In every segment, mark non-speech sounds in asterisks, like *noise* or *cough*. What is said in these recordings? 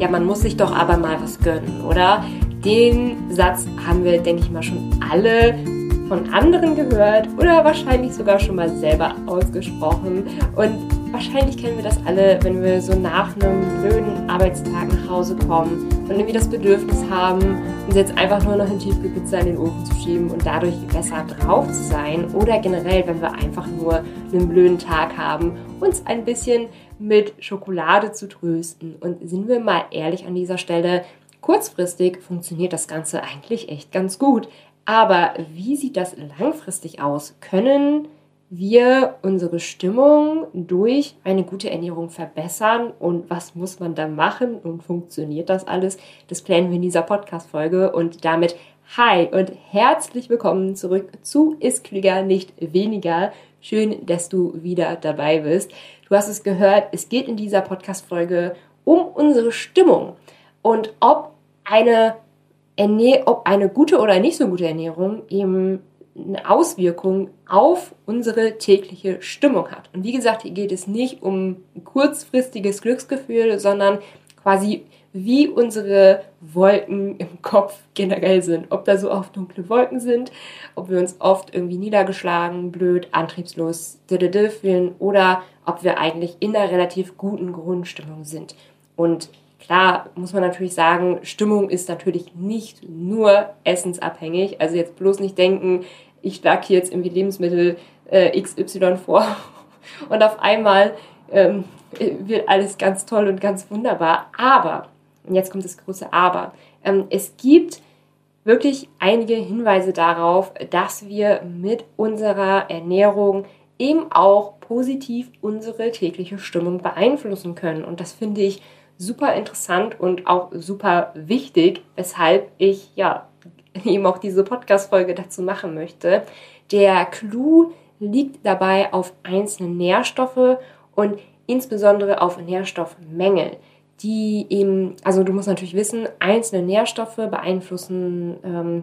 ja, man muss sich doch aber mal was gönnen, oder? Den Satz haben wir, denke ich mal, schon alle von anderen gehört oder wahrscheinlich sogar schon mal selber ausgesprochen. Und wahrscheinlich kennen wir das alle, wenn wir so nach einem blöden Arbeitstag nach Hause kommen und irgendwie das Bedürfnis haben, uns jetzt einfach nur noch eine Tiefkühlpizza in den Ofen zu schieben und dadurch besser drauf zu sein. Oder generell, wenn wir einfach nur einen blöden Tag haben, uns ein bisschen mit Schokolade zu trösten. Und sind wir mal ehrlich an dieser Stelle, kurzfristig funktioniert das Ganze eigentlich echt ganz gut. Aber wie sieht das langfristig aus? Können wir unsere Stimmung durch eine gute Ernährung verbessern und was muss man da machen und funktioniert das alles? Das planen wir in dieser Podcast-Folge und damit hi und herzlich willkommen zurück zu Ist Klüger nicht weniger. Schön, dass du wieder dabei bist. Du hast es gehört, es geht in dieser Podcast-Folge um unsere Stimmung und ob eine Ernähr ob eine gute oder nicht so gute Ernährung eben eine Auswirkung auf unsere tägliche Stimmung hat. Und wie gesagt, hier geht es nicht um kurzfristiges Glücksgefühl, sondern quasi wie unsere Wolken im Kopf generell sind. Ob da so oft dunkle Wolken sind, ob wir uns oft irgendwie niedergeschlagen, blöd, antriebslos fühlen oder ob wir eigentlich in einer relativ guten Grundstimmung sind. Und Klar muss man natürlich sagen, Stimmung ist natürlich nicht nur essensabhängig. Also jetzt bloß nicht denken, ich schlage hier jetzt irgendwie Lebensmittel äh, XY vor *laughs* und auf einmal ähm, wird alles ganz toll und ganz wunderbar. Aber, und jetzt kommt das große Aber, ähm, es gibt wirklich einige Hinweise darauf, dass wir mit unserer Ernährung eben auch positiv unsere tägliche Stimmung beeinflussen können. Und das finde ich super interessant und auch super wichtig, weshalb ich ja *laughs* eben auch diese Podcast-Folge dazu machen möchte. Der Clou liegt dabei auf einzelne Nährstoffe und insbesondere auf Nährstoffmängel, die eben, also du musst natürlich wissen, einzelne Nährstoffe beeinflussen ähm,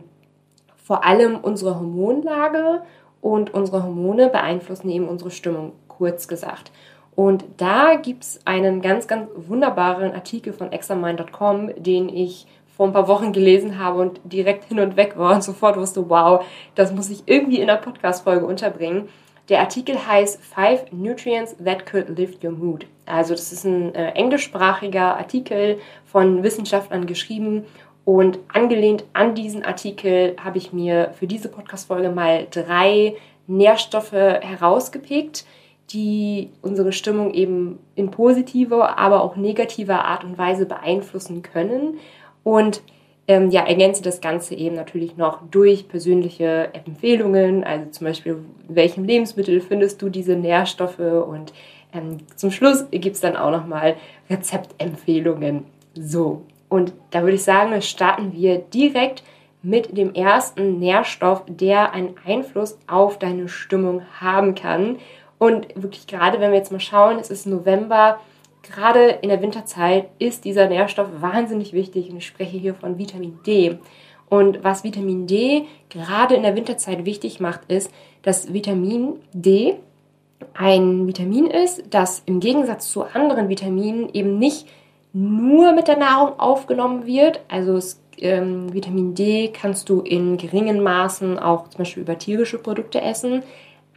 vor allem unsere Hormonlage und unsere Hormone beeinflussen eben unsere Stimmung, kurz gesagt. Und da gibt es einen ganz, ganz wunderbaren Artikel von examine.com, den ich vor ein paar Wochen gelesen habe und direkt hin und weg war und sofort wusste, wow, das muss ich irgendwie in einer Podcast-Folge unterbringen. Der Artikel heißt Five Nutrients That Could Lift Your Mood. Also das ist ein äh, englischsprachiger Artikel von Wissenschaftlern geschrieben und angelehnt an diesen Artikel habe ich mir für diese Podcast-Folge mal drei Nährstoffe herausgepickt, die unsere Stimmung eben in positiver, aber auch negativer Art und Weise beeinflussen können. Und ähm, ja, ergänze das Ganze eben natürlich noch durch persönliche Empfehlungen, also zum Beispiel, in welchem Lebensmittel findest du diese Nährstoffe und ähm, zum Schluss gibt es dann auch nochmal Rezeptempfehlungen. So, und da würde ich sagen, starten wir direkt mit dem ersten Nährstoff, der einen Einfluss auf deine Stimmung haben kann. Und wirklich gerade, wenn wir jetzt mal schauen, es ist November, gerade in der Winterzeit ist dieser Nährstoff wahnsinnig wichtig und ich spreche hier von Vitamin D. Und was Vitamin D gerade in der Winterzeit wichtig macht, ist, dass Vitamin D ein Vitamin ist, das im Gegensatz zu anderen Vitaminen eben nicht nur mit der Nahrung aufgenommen wird. Also es, ähm, Vitamin D kannst du in geringen Maßen auch zum Beispiel über tierische Produkte essen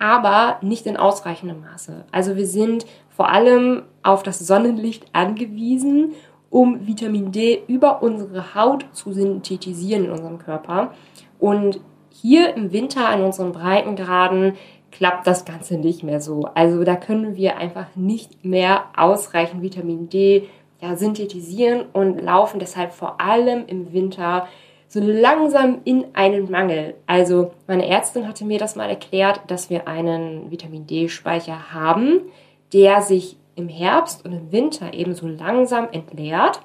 aber nicht in ausreichendem Maße. Also wir sind vor allem auf das Sonnenlicht angewiesen, um Vitamin D über unsere Haut zu synthetisieren in unserem Körper. Und hier im Winter an unseren Breitengraden klappt das Ganze nicht mehr so. Also da können wir einfach nicht mehr ausreichend Vitamin D ja, synthetisieren und laufen deshalb vor allem im Winter so langsam in einen Mangel. Also meine Ärztin hatte mir das mal erklärt, dass wir einen Vitamin D-Speicher haben, der sich im Herbst und im Winter eben so langsam entleert.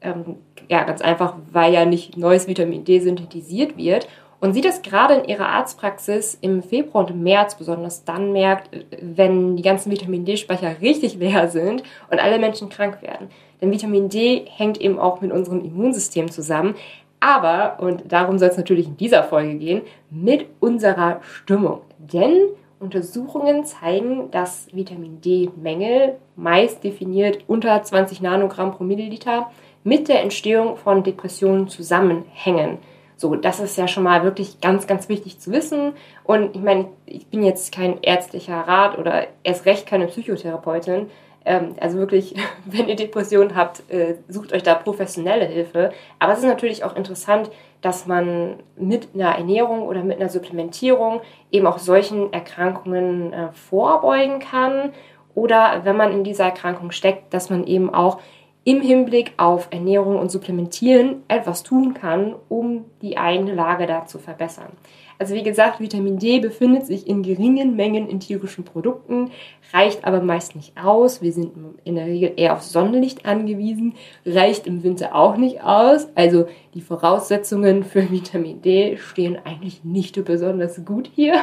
Ähm, ja, ganz einfach, weil ja nicht neues Vitamin D synthetisiert wird. Und sie das gerade in ihrer Arztpraxis im Februar und im März besonders dann merkt, wenn die ganzen Vitamin D-Speicher richtig leer sind und alle Menschen krank werden. Denn Vitamin D hängt eben auch mit unserem Immunsystem zusammen. Aber, und darum soll es natürlich in dieser Folge gehen, mit unserer Stimmung. Denn Untersuchungen zeigen, dass Vitamin D-Mängel, meist definiert unter 20 Nanogramm pro Milliliter, mit der Entstehung von Depressionen zusammenhängen. So, das ist ja schon mal wirklich ganz, ganz wichtig zu wissen. Und ich meine, ich bin jetzt kein ärztlicher Rat oder erst recht keine Psychotherapeutin. Ähm, also wirklich, *laughs* wenn ihr Depressionen habt, äh, sucht euch da professionelle Hilfe. Aber es ist natürlich auch interessant, dass man mit einer Ernährung oder mit einer Supplementierung eben auch solchen Erkrankungen äh, vorbeugen kann. Oder wenn man in dieser Erkrankung steckt, dass man eben auch im Hinblick auf Ernährung und Supplementieren etwas tun kann, um die eigene Lage da zu verbessern. Also wie gesagt, Vitamin D befindet sich in geringen Mengen in tierischen Produkten, reicht aber meist nicht aus. Wir sind in der Regel eher auf Sonnenlicht angewiesen, reicht im Winter auch nicht aus. Also die Voraussetzungen für Vitamin D stehen eigentlich nicht besonders gut hier.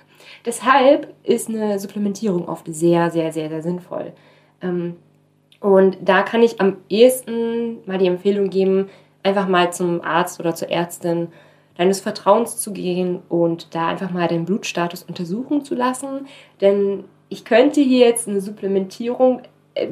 *laughs* Deshalb ist eine Supplementierung oft sehr, sehr, sehr, sehr sinnvoll. Ähm, und da kann ich am ehesten mal die Empfehlung geben, einfach mal zum Arzt oder zur Ärztin deines Vertrauens zu gehen und da einfach mal den Blutstatus untersuchen zu lassen. Denn ich könnte hier jetzt eine Supplementierung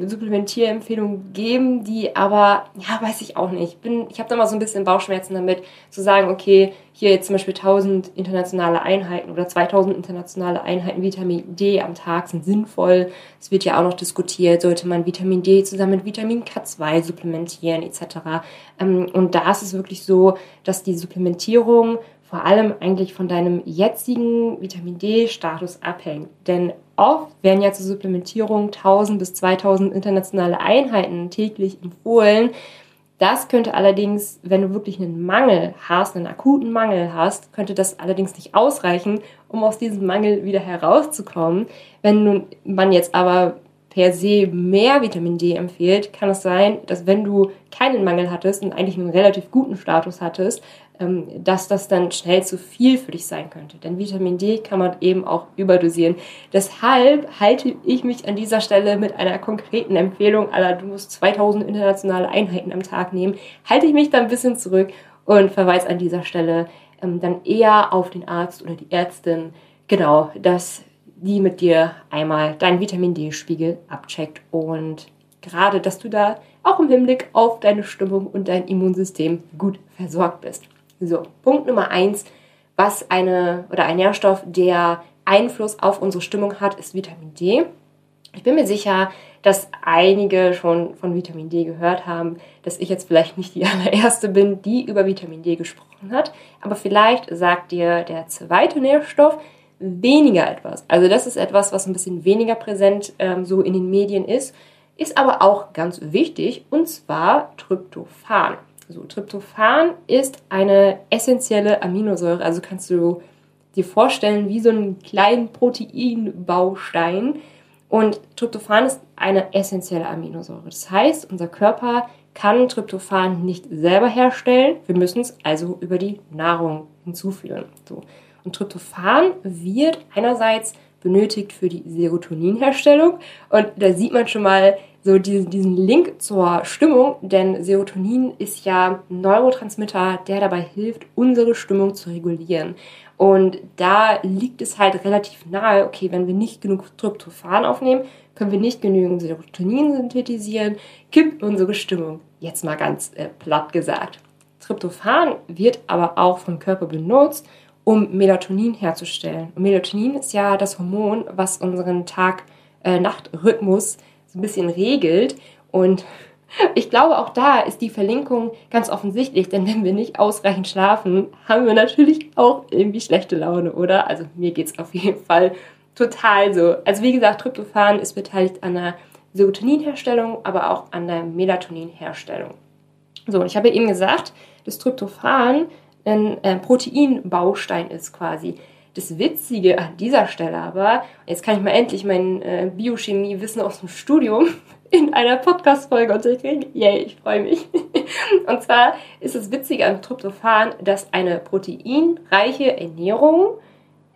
Supplementierempfehlungen geben, die aber, ja, weiß ich auch nicht. Ich, bin, ich habe da mal so ein bisschen Bauchschmerzen damit, zu sagen, okay, hier jetzt zum Beispiel 1000 internationale Einheiten oder 2000 internationale Einheiten Vitamin D am Tag sind sinnvoll. Es wird ja auch noch diskutiert, sollte man Vitamin D zusammen mit Vitamin K2 supplementieren etc. Ähm, und da ist es wirklich so, dass die Supplementierung vor allem eigentlich von deinem jetzigen Vitamin D-Status abhängt. Denn oft werden ja zur Supplementierung 1000 bis 2000 internationale Einheiten täglich empfohlen. Das könnte allerdings, wenn du wirklich einen Mangel hast, einen akuten Mangel hast, könnte das allerdings nicht ausreichen, um aus diesem Mangel wieder herauszukommen. Wenn nun man jetzt aber per se mehr Vitamin D empfiehlt, kann es sein, dass wenn du keinen Mangel hattest und eigentlich einen relativ guten Status hattest, ähm, dass das dann schnell zu viel für dich sein könnte. Denn Vitamin D kann man eben auch überdosieren. Deshalb halte ich mich an dieser Stelle mit einer konkreten Empfehlung aller, du musst 2000 internationale Einheiten am Tag nehmen, halte ich mich da ein bisschen zurück und verweise an dieser Stelle ähm, dann eher auf den Arzt oder die Ärztin, genau, dass die mit dir einmal deinen Vitamin D-Spiegel abcheckt und gerade, dass du da auch im Hinblick auf deine Stimmung und dein Immunsystem gut versorgt bist. So, Punkt Nummer eins, was eine oder ein Nährstoff, der Einfluss auf unsere Stimmung hat, ist Vitamin D. Ich bin mir sicher, dass einige schon von Vitamin D gehört haben, dass ich jetzt vielleicht nicht die *laughs* allererste bin, die über Vitamin D gesprochen hat, aber vielleicht sagt dir der zweite Nährstoff, weniger etwas. Also das ist etwas, was ein bisschen weniger präsent ähm, so in den Medien ist, ist aber auch ganz wichtig und zwar Tryptophan. Also Tryptophan ist eine essentielle Aminosäure, also kannst du dir vorstellen wie so einen kleinen Proteinbaustein und Tryptophan ist eine essentielle Aminosäure. Das heißt, unser Körper kann Tryptophan nicht selber herstellen, wir müssen es also über die Nahrung hinzuführen. So. Und Tryptophan wird einerseits benötigt für die Serotoninherstellung. Und da sieht man schon mal so diesen, diesen Link zur Stimmung, denn Serotonin ist ja ein Neurotransmitter, der dabei hilft, unsere Stimmung zu regulieren. Und da liegt es halt relativ nahe, okay, wenn wir nicht genug Tryptophan aufnehmen, können wir nicht genügend Serotonin synthetisieren, kippt unsere Stimmung. Jetzt mal ganz äh, platt gesagt. Tryptophan wird aber auch vom Körper benutzt, um Melatonin herzustellen. Und Melatonin ist ja das Hormon, was unseren Tag-Nacht-Rhythmus so ein bisschen regelt. Und *laughs* ich glaube, auch da ist die Verlinkung ganz offensichtlich, denn wenn wir nicht ausreichend schlafen, haben wir natürlich auch irgendwie schlechte Laune, oder? Also mir geht es auf jeden Fall total so. Also wie gesagt, Tryptophan ist beteiligt an der Serotoninherstellung, aber auch an der Melatoninherstellung. So, und ich habe eben gesagt, das Tryptophan ein äh, Proteinbaustein ist quasi. Das Witzige an dieser Stelle aber, jetzt kann ich mal endlich mein äh, Biochemie-Wissen aus dem Studium *laughs* in einer Podcast-Folge unterkriegen. Yay, ich freue mich. *laughs* Und zwar ist das Witzige an Tryptophan, dass eine proteinreiche Ernährung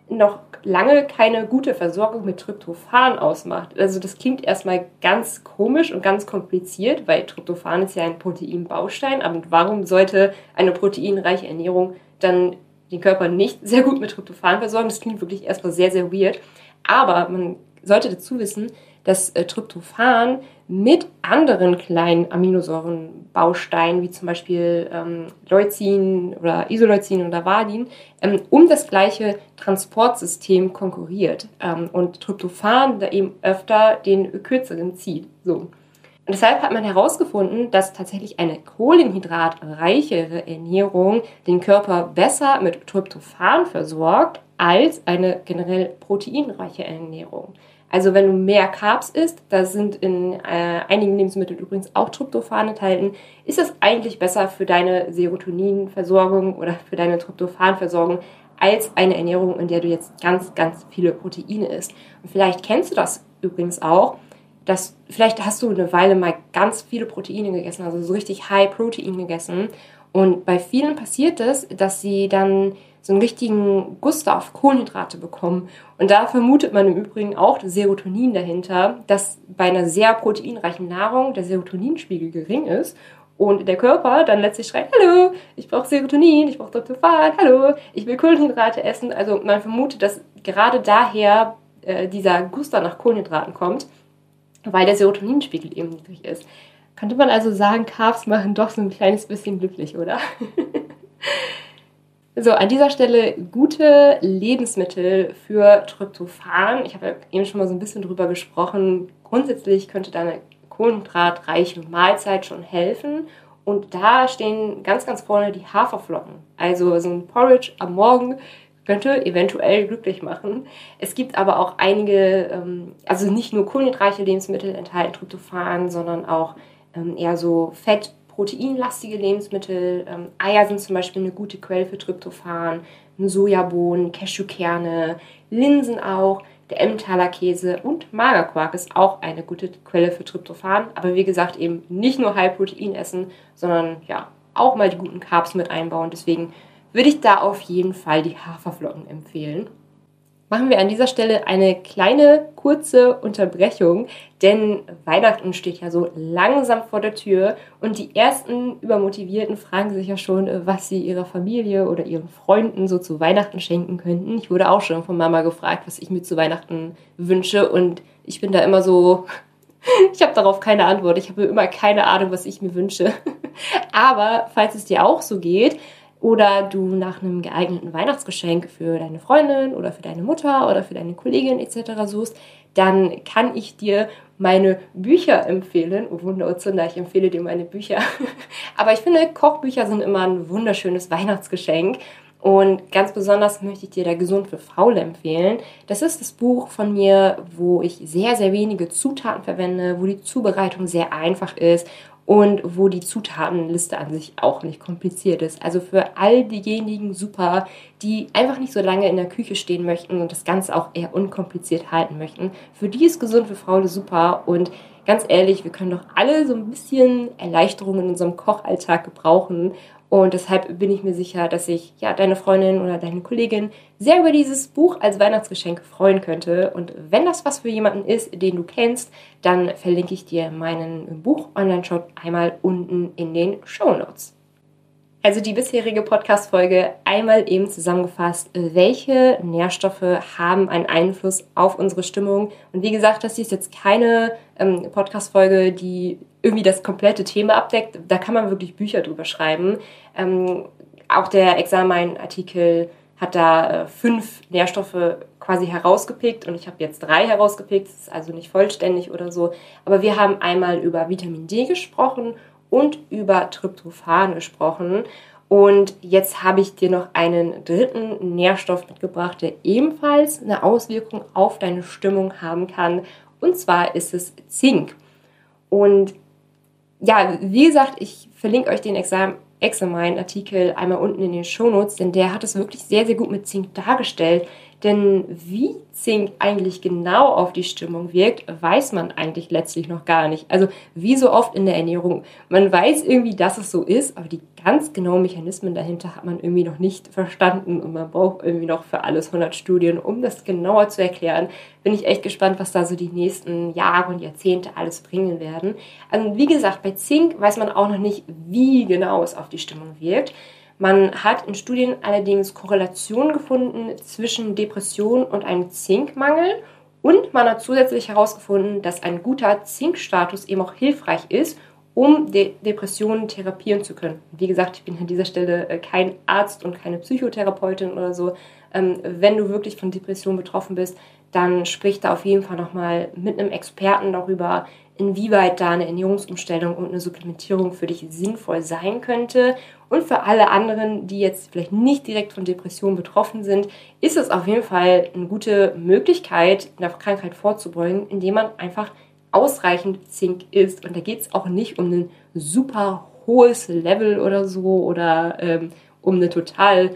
noch lange keine gute Versorgung mit Tryptophan ausmacht. Also das klingt erstmal ganz komisch und ganz kompliziert, weil Tryptophan ist ja ein Proteinbaustein. Aber warum sollte eine proteinreiche Ernährung dann den Körper nicht sehr gut mit Tryptophan versorgen? Das klingt wirklich erstmal sehr, sehr weird. Aber man sollte dazu wissen, dass äh, Tryptophan mit anderen kleinen Aminosäurenbausteinen, wie zum Beispiel ähm, Leucin oder Isoleucin oder Valin, ähm, um das gleiche Transportsystem konkurriert ähm, und Tryptophan da eben öfter den kürzeren zieht. So. Und deshalb hat man herausgefunden, dass tatsächlich eine kohlenhydratreichere Ernährung den Körper besser mit Tryptophan versorgt als eine generell proteinreiche Ernährung. Also wenn du mehr Carbs isst, da sind in äh, einigen Lebensmitteln übrigens auch Tryptophan enthalten, ist es eigentlich besser für deine Serotoninversorgung oder für deine Tryptophanversorgung als eine Ernährung, in der du jetzt ganz, ganz viele Proteine isst. Und vielleicht kennst du das übrigens auch, dass vielleicht hast du eine Weile mal ganz viele Proteine gegessen, also so richtig High Protein gegessen. Und bei vielen passiert es, dass sie dann so einen richtigen Guster auf Kohlenhydrate bekommen. Und da vermutet man im Übrigen auch Serotonin dahinter, dass bei einer sehr proteinreichen Nahrung der Serotoninspiegel gering ist und der Körper dann letztlich schreit, hallo, ich brauche Serotonin, ich brauche Tryptophan, hallo, ich will Kohlenhydrate essen. Also man vermutet, dass gerade daher äh, dieser Guster nach Kohlenhydraten kommt, weil der Serotoninspiegel eben niedrig ist. Könnte man also sagen, Carbs machen doch so ein kleines bisschen glücklich, oder? *laughs* So, an dieser Stelle gute Lebensmittel für Tryptophan. Ich habe ja eben schon mal so ein bisschen drüber gesprochen. Grundsätzlich könnte da eine kohlenhydratreiche Mahlzeit schon helfen. Und da stehen ganz, ganz vorne die Haferflocken. Also so ein Porridge am Morgen könnte eventuell glücklich machen. Es gibt aber auch einige, ähm, also nicht nur kohlenhydratreiche Lebensmittel enthalten Tryptophan, sondern auch ähm, eher so Fett- proteinlastige Lebensmittel. Ähm, Eier sind zum Beispiel eine gute Quelle für Tryptophan, Sojabohnen, Cashewkerne, Linsen auch. Der Emmentaler Käse und Magerquark ist auch eine gute Quelle für Tryptophan. Aber wie gesagt, eben nicht nur High Protein essen, sondern ja, auch mal die guten Carbs mit einbauen. Deswegen würde ich da auf jeden Fall die Haferflocken empfehlen machen wir an dieser Stelle eine kleine kurze Unterbrechung, denn Weihnachten steht ja so langsam vor der Tür und die ersten Übermotivierten fragen sich ja schon, was sie ihrer Familie oder ihren Freunden so zu Weihnachten schenken könnten. Ich wurde auch schon von Mama gefragt, was ich mir zu Weihnachten wünsche und ich bin da immer so, *laughs* ich habe darauf keine Antwort. Ich habe immer keine Ahnung, was ich mir wünsche. *laughs* Aber falls es dir auch so geht, oder du nach einem geeigneten Weihnachtsgeschenk für deine Freundin oder für deine Mutter oder für deine Kollegin etc. suchst, dann kann ich dir meine Bücher empfehlen. Oh Wunder und Zunder, ich empfehle dir meine Bücher. *laughs* Aber ich finde, Kochbücher sind immer ein wunderschönes Weihnachtsgeschenk. Und ganz besonders möchte ich dir da Gesund für Faule empfehlen. Das ist das Buch von mir, wo ich sehr, sehr wenige Zutaten verwende, wo die Zubereitung sehr einfach ist und wo die Zutatenliste an sich auch nicht kompliziert ist. Also für all diejenigen super, die einfach nicht so lange in der Küche stehen möchten und das Ganze auch eher unkompliziert halten möchten. Für die ist gesund für Frauen super und ganz ehrlich, wir können doch alle so ein bisschen Erleichterung in unserem Kochalltag gebrauchen und deshalb bin ich mir sicher, dass sich ja deine Freundin oder deine Kollegin sehr über dieses Buch als Weihnachtsgeschenk freuen könnte. Und wenn das was für jemanden ist, den du kennst, dann verlinke ich dir meinen Buch-Online-Shop einmal unten in den Show Notes. Also die bisherige Podcast-Folge einmal eben zusammengefasst, welche Nährstoffe haben einen Einfluss auf unsere Stimmung. Und wie gesagt, das ist jetzt keine ähm, Podcast-Folge, die irgendwie das komplette Thema abdeckt. Da kann man wirklich Bücher drüber schreiben. Ähm, auch der Examen-Artikel hat da äh, fünf Nährstoffe quasi herausgepickt und ich habe jetzt drei herausgepickt, das ist also nicht vollständig oder so. Aber wir haben einmal über Vitamin D gesprochen und über Tryptophan gesprochen. Und jetzt habe ich dir noch einen dritten Nährstoff mitgebracht, der ebenfalls eine Auswirkung auf deine Stimmung haben kann. Und zwar ist es Zink. Und ja, wie gesagt, ich verlinke euch den Examen Examine-Artikel einmal unten in den Shownotes, denn der hat es wirklich sehr, sehr gut mit Zink dargestellt. Denn wie Zink eigentlich genau auf die Stimmung wirkt, weiß man eigentlich letztlich noch gar nicht. Also wie so oft in der Ernährung. Man weiß irgendwie, dass es so ist, aber die ganz genauen Mechanismen dahinter hat man irgendwie noch nicht verstanden und man braucht irgendwie noch für alles 100 Studien, um das genauer zu erklären. Bin ich echt gespannt, was da so die nächsten Jahre und Jahrzehnte alles bringen werden. Also wie gesagt, bei Zink weiß man auch noch nicht, wie genau es auf die Stimmung wirkt. Man hat in Studien allerdings Korrelationen gefunden zwischen Depression und einem Zinkmangel Und man hat zusätzlich herausgefunden, dass ein guter Zinkstatus eben auch hilfreich ist, um De Depressionen therapieren zu können. Wie gesagt, ich bin an dieser Stelle äh, kein Arzt und keine Psychotherapeutin oder so. Ähm, wenn du wirklich von Depressionen betroffen bist, dann sprich da auf jeden Fall nochmal mit einem Experten darüber, inwieweit da eine Ernährungsumstellung und eine Supplementierung für dich sinnvoll sein könnte. Und für alle anderen, die jetzt vielleicht nicht direkt von Depressionen betroffen sind, ist es auf jeden Fall eine gute Möglichkeit, einer Krankheit vorzubeugen, indem man einfach ausreichend Zink isst. Und da geht es auch nicht um ein super hohes Level oder so oder ähm, um eine total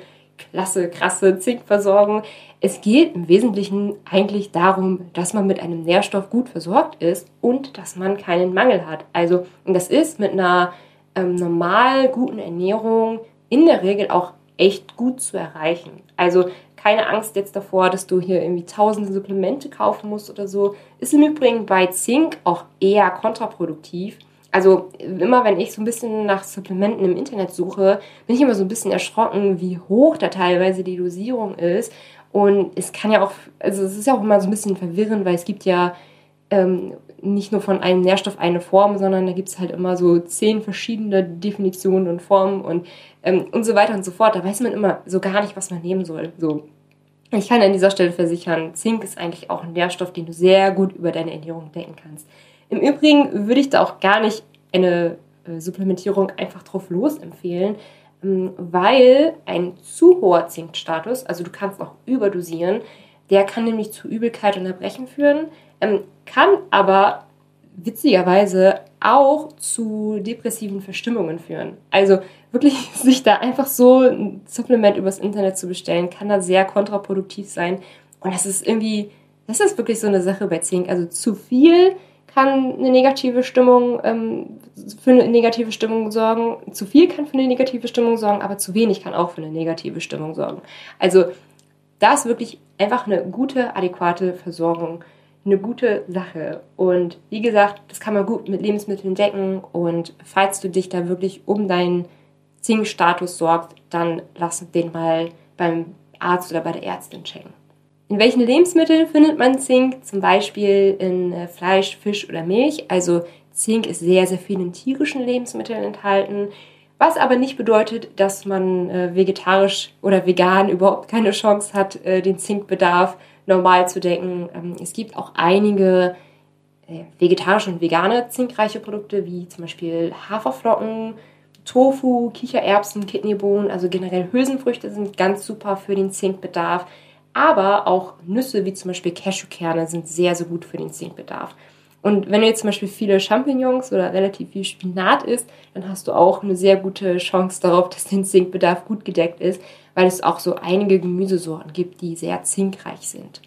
klasse, krasse Zinkversorgung. Es geht im Wesentlichen eigentlich darum, dass man mit einem Nährstoff gut versorgt ist und dass man keinen Mangel hat. Also, das ist mit einer ähm, normal guten Ernährung in der Regel auch echt gut zu erreichen. Also keine Angst jetzt davor, dass du hier irgendwie tausende Supplemente kaufen musst oder so. Ist im Übrigen bei Zink auch eher kontraproduktiv. Also immer wenn ich so ein bisschen nach Supplementen im Internet suche, bin ich immer so ein bisschen erschrocken, wie hoch da teilweise die Dosierung ist. Und es kann ja auch, also es ist ja auch immer so ein bisschen verwirrend, weil es gibt ja ähm, nicht nur von einem Nährstoff eine Form, sondern da gibt es halt immer so zehn verschiedene Definitionen und Formen und, ähm, und so weiter und so fort. Da weiß man immer so gar nicht, was man nehmen soll. So. Ich kann an dieser Stelle versichern, Zink ist eigentlich auch ein Nährstoff, den du sehr gut über deine Ernährung denken kannst. Im Übrigen würde ich da auch gar nicht eine äh, Supplementierung einfach drauf los empfehlen, ähm, weil ein zu hoher Zinkstatus, also du kannst auch überdosieren, der kann nämlich zu Übelkeit und Erbrechen führen, ähm, kann aber witzigerweise auch zu depressiven Verstimmungen führen. Also wirklich *laughs* sich da einfach so ein Supplement übers Internet zu bestellen, kann da sehr kontraproduktiv sein. Und das ist irgendwie, das ist wirklich so eine Sache bei Zink. Also zu viel kann eine negative Stimmung ähm, für eine negative Stimmung sorgen. Zu viel kann für eine negative Stimmung sorgen, aber zu wenig kann auch für eine negative Stimmung sorgen. Also da ist wirklich einfach eine gute, adäquate Versorgung eine gute Sache. Und wie gesagt, das kann man gut mit Lebensmitteln decken. Und falls du dich da wirklich um deinen Zinkstatus sorgst, dann lass den mal beim Arzt oder bei der Ärztin checken. In welchen Lebensmitteln findet man Zink? Zum Beispiel in äh, Fleisch, Fisch oder Milch. Also Zink ist sehr, sehr viel in tierischen Lebensmitteln enthalten. Was aber nicht bedeutet, dass man äh, vegetarisch oder vegan überhaupt keine Chance hat, äh, den Zinkbedarf normal zu decken. Ähm, es gibt auch einige vegetarische und vegane zinkreiche Produkte, wie zum Beispiel Haferflocken, Tofu, Kichererbsen, Kidneybohnen, also generell Hülsenfrüchte sind ganz super für den Zinkbedarf. Aber auch Nüsse wie zum Beispiel Cashewkerne sind sehr, sehr gut für den Zinkbedarf. Und wenn du jetzt zum Beispiel viele Champignons oder relativ viel Spinat isst, dann hast du auch eine sehr gute Chance darauf, dass dein Zinkbedarf gut gedeckt ist, weil es auch so einige Gemüsesorten gibt, die sehr zinkreich sind.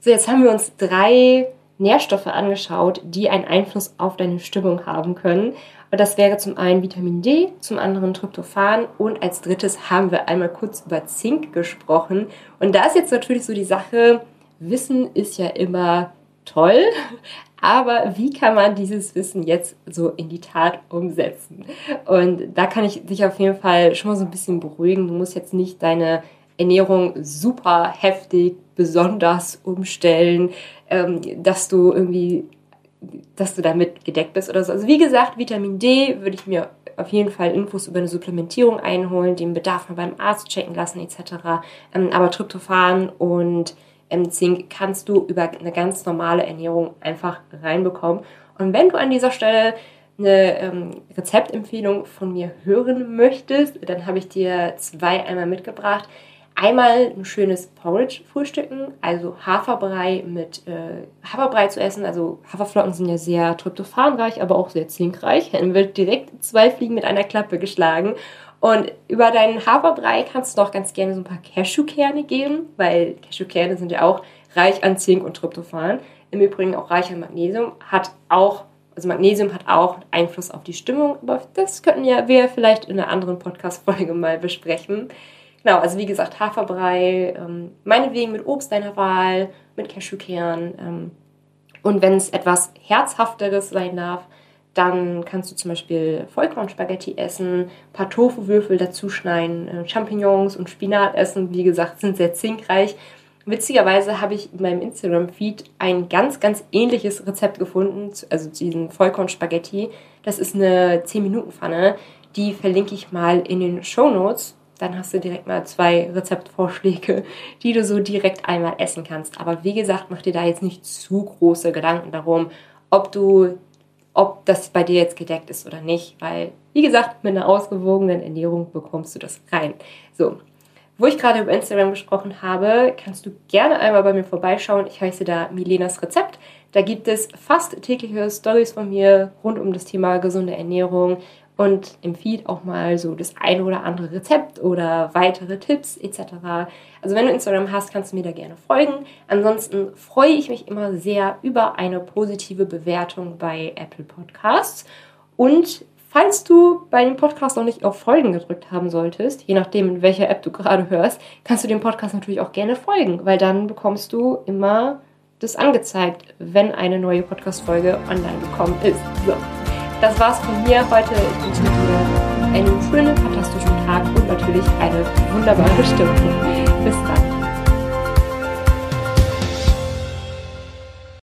So, jetzt haben wir uns drei Nährstoffe angeschaut, die einen Einfluss auf deine Stimmung haben können. Und das wäre zum einen Vitamin D, zum anderen Tryptophan und als drittes haben wir einmal kurz über Zink gesprochen. Und da ist jetzt natürlich so die Sache, Wissen ist ja immer toll, *laughs* aber wie kann man dieses Wissen jetzt so in die Tat umsetzen? Und da kann ich dich auf jeden Fall schon mal so ein bisschen beruhigen. Du musst jetzt nicht deine Ernährung super heftig, besonders umstellen, ähm, dass du irgendwie, dass du damit gedeckt bist oder so. Also wie gesagt, Vitamin D würde ich mir auf jeden Fall Infos über eine Supplementierung einholen, den Bedarf mal beim Arzt checken lassen etc. Ähm, aber Tryptophan und ähm, Zink kannst du über eine ganz normale Ernährung einfach reinbekommen. Und wenn du an dieser Stelle eine ähm, Rezeptempfehlung von mir hören möchtest, dann habe ich dir zwei einmal mitgebracht. Einmal ein schönes Porridge frühstücken, also Haferbrei mit äh, Haferbrei zu essen. Also Haferflocken sind ja sehr tryptophanreich, aber auch sehr zinkreich. Dann wird direkt zwei Fliegen mit einer Klappe geschlagen. Und über deinen Haferbrei kannst du noch ganz gerne so ein paar Cashewkerne geben, weil Cashewkerne sind ja auch reich an Zink und Tryptophan. Im Übrigen auch reich an Magnesium, hat auch, also Magnesium hat auch Einfluss auf die Stimmung, aber das könnten ja wir vielleicht in einer anderen Podcast-Folge mal besprechen. Genau, also wie gesagt, Haferbrei, ähm, meinetwegen mit Obst deiner Wahl, mit Cashewkernen. Ähm, und wenn es etwas Herzhafteres sein darf, dann kannst du zum Beispiel Vollkornspaghetti essen, ein paar Tofuwürfel dazu schneiden, äh, Champignons und Spinat essen. Wie gesagt, sind sehr zinkreich. Witzigerweise habe ich in meinem Instagram-Feed ein ganz, ganz ähnliches Rezept gefunden, also diesen Vollkorn-Spaghetti. Das ist eine 10-Minuten-Pfanne. Die verlinke ich mal in den Show Notes. Dann hast du direkt mal zwei Rezeptvorschläge, die du so direkt einmal essen kannst. Aber wie gesagt, mach dir da jetzt nicht zu große Gedanken darum, ob du, ob das bei dir jetzt gedeckt ist oder nicht, weil, wie gesagt, mit einer ausgewogenen Ernährung bekommst du das rein. So, wo ich gerade über Instagram gesprochen habe, kannst du gerne einmal bei mir vorbeischauen. Ich heiße da Milenas Rezept. Da gibt es fast tägliche Stories von mir rund um das Thema gesunde Ernährung und im Feed auch mal so das eine oder andere Rezept oder weitere Tipps etc. Also wenn du Instagram hast, kannst du mir da gerne folgen. Ansonsten freue ich mich immer sehr über eine positive Bewertung bei Apple Podcasts und Falls du bei dem Podcast noch nicht auf Folgen gedrückt haben solltest, je nachdem, in welcher App du gerade hörst, kannst du dem Podcast natürlich auch gerne folgen, weil dann bekommst du immer das angezeigt, wenn eine neue Podcast-Folge online gekommen ist. So, das war's von mir heute. Ich wünsche dir einen schönen, fantastischen Tag und natürlich eine wunderbare Stimmung. Bis dann.